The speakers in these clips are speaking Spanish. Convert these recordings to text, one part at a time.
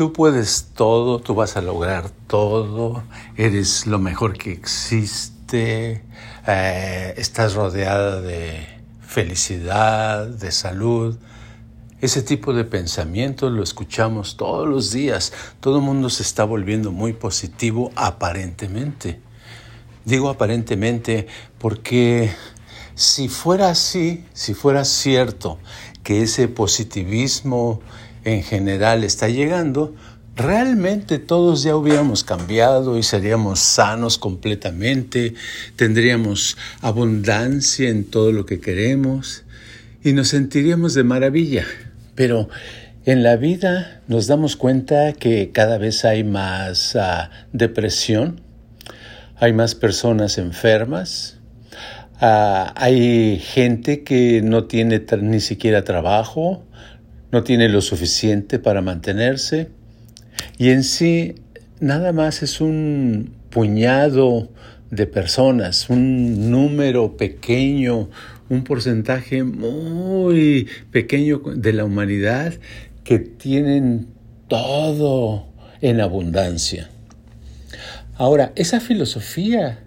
Tú puedes todo, tú vas a lograr todo, eres lo mejor que existe, eh, estás rodeada de felicidad, de salud. Ese tipo de pensamiento lo escuchamos todos los días. Todo el mundo se está volviendo muy positivo aparentemente. Digo aparentemente porque si fuera así, si fuera cierto que ese positivismo en general está llegando, realmente todos ya hubiéramos cambiado y seríamos sanos completamente, tendríamos abundancia en todo lo que queremos y nos sentiríamos de maravilla. Pero en la vida nos damos cuenta que cada vez hay más ah, depresión, hay más personas enfermas, ah, hay gente que no tiene ni siquiera trabajo, no tiene lo suficiente para mantenerse y en sí nada más es un puñado de personas, un número pequeño, un porcentaje muy pequeño de la humanidad que tienen todo en abundancia. Ahora, esa filosofía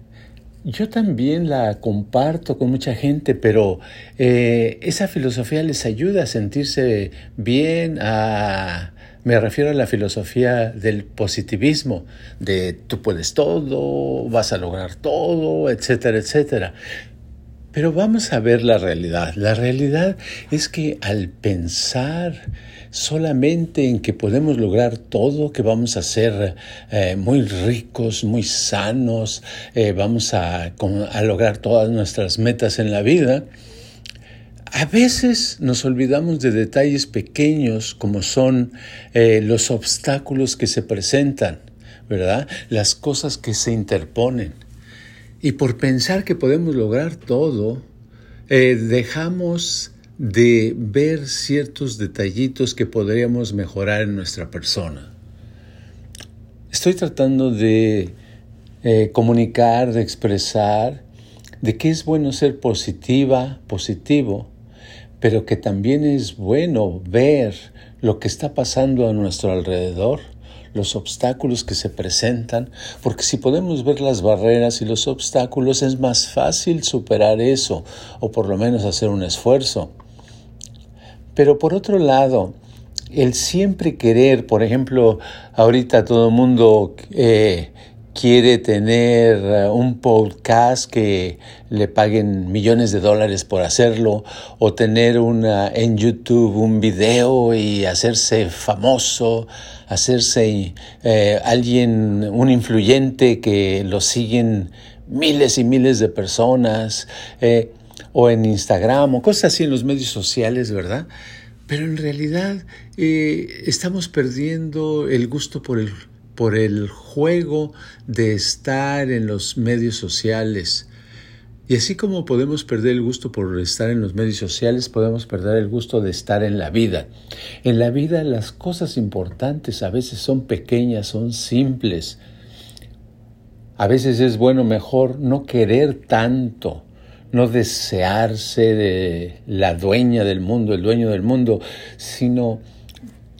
yo también la comparto con mucha gente, pero eh, esa filosofía les ayuda a sentirse bien, me refiero a la filosofía del positivismo, de tú puedes todo, vas a lograr todo, etcétera, etcétera. Pero vamos a ver la realidad. La realidad es que al pensar solamente en que podemos lograr todo, que vamos a ser eh, muy ricos, muy sanos, eh, vamos a, lograr todas nuestras metas en la vida, a veces nos olvidamos de detalles pequeños como son eh, los obstáculos que se presentan, ¿verdad? Las cosas que se interponen. Y por pensar que podemos lograr todo, eh, dejamos de ver ciertos detallitos que podríamos mejorar en nuestra persona. Estoy tratando de eh, comunicar, de expresar, de que es bueno ser positiva, positivo, pero que también es bueno ver lo que está pasando a nuestro alrededor los obstáculos que se presentan, porque si podemos ver las barreras y los obstáculos es más fácil superar eso, o por lo menos hacer un esfuerzo. Pero por otro lado, el siempre querer, por ejemplo, ahorita todo el mundo eh, quiere tener eh, un podcast que le paguen millones de dólares por hacerlo o tener una en YouTube un video y hacerse famoso, hacerse eh, alguien un influyente que lo siguen miles y miles de personas eh, o en Instagram o cosas así en los medios sociales, ¿verdad? Pero en realidad estamos perdiendo el gusto por el por el juego de estar en los medios sociales. Y así como podemos perder el gusto por estar en los medios sociales, podemos perder el gusto de estar en la vida. En la vida las cosas importantes a veces son pequeñas, son simples. A veces es bueno mejor no querer tanto, no desearse de la dueña del mundo, el dueño del mundo, sino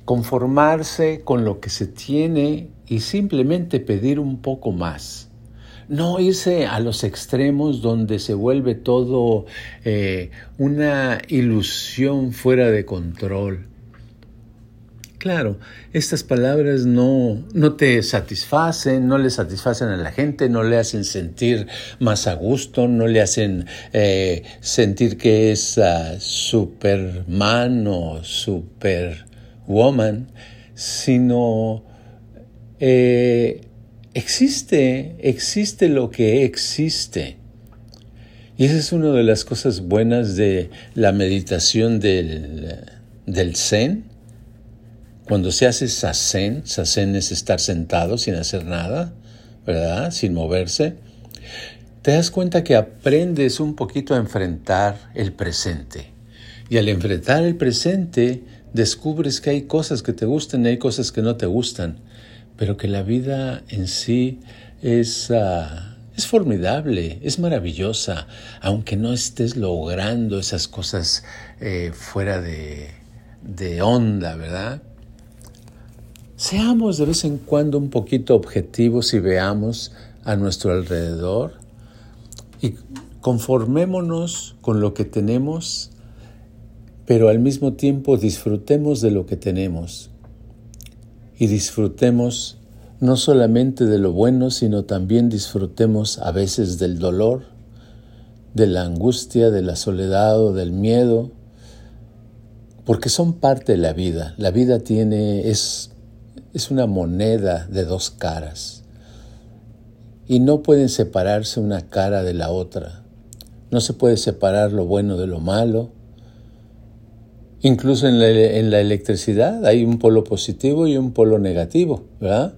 conformarse con lo que se tiene y simplemente pedir un poco más. No irse a los extremos donde se vuelve todo eh, una ilusión fuera de control. Claro, estas palabras no, no te satisfacen, no le satisfacen a la gente, no le hacen sentir más a gusto, no le hacen eh, sentir que es uh, Superman o Superwoman, sino eh, existe, existe lo que existe. Y esa es una de las cosas buenas de la meditación del, del Zen. Cuando se hace sasen, sasen es estar sentado sin hacer nada, ¿verdad? Sin moverse. Te das cuenta que aprendes un poquito a enfrentar el presente. Y al enfrentar el presente, descubres que hay cosas que te gustan y hay cosas que no te gustan pero que la vida en sí es, ah, es formidable, es maravillosa, aunque no estés logrando esas cosas eh, fuera de, de onda, ¿verdad? seamos de vez en cuando un poquito objetivos y veamos a nuestro alrededor y conformémonos con lo que tenemos, pero al mismo tiempo disfrutemos de lo que tenemos y disfrutemos no solamente de lo bueno, sino también disfrutemos a veces del dolor, de la angustia, de la soledad o del miedo, porque son parte de la vida. La vida tiene, es, es una moneda de dos caras y no pueden separarse una cara de la otra. No se puede separar lo bueno de lo malo. Incluso en la, electricidad hay un polo positivo y un polo negativo, ¿verdad?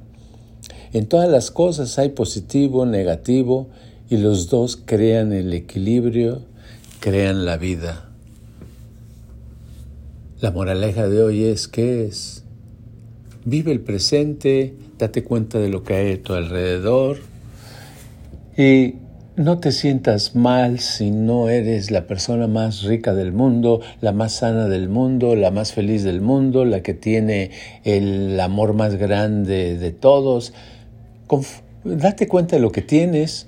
En todas las cosas hay positivo, negativo, y los dos crean el equilibrio, crean la vida. La moraleja de hoy es que es, vive el presente, date cuenta de lo que hay a tu alrededor y no te sientas mal si no eres la persona más rica del mundo, la más sana del mundo, la más feliz del mundo, la que tiene el amor más grande de todos date cuenta de lo que tienes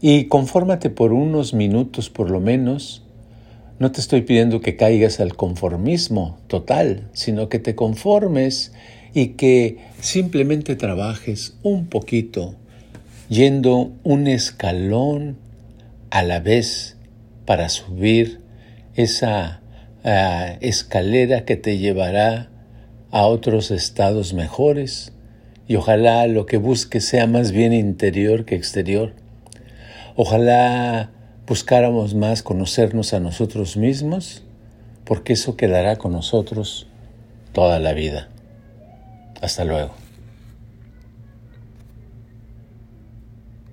y confórmate por unos minutos por lo menos. No te estoy pidiendo que caigas al conformismo total, sino que te conformes y que simplemente trabajes un poquito, yendo un escalón a la vez para subir esa ah, escalera que te llevará a otros estados mejores y ojalá lo que busques sea más bien interior que exterior. Ojalá buscáramos más conocernos a nosotros mismos, porque eso quedará con nosotros toda la vida. Hasta luego.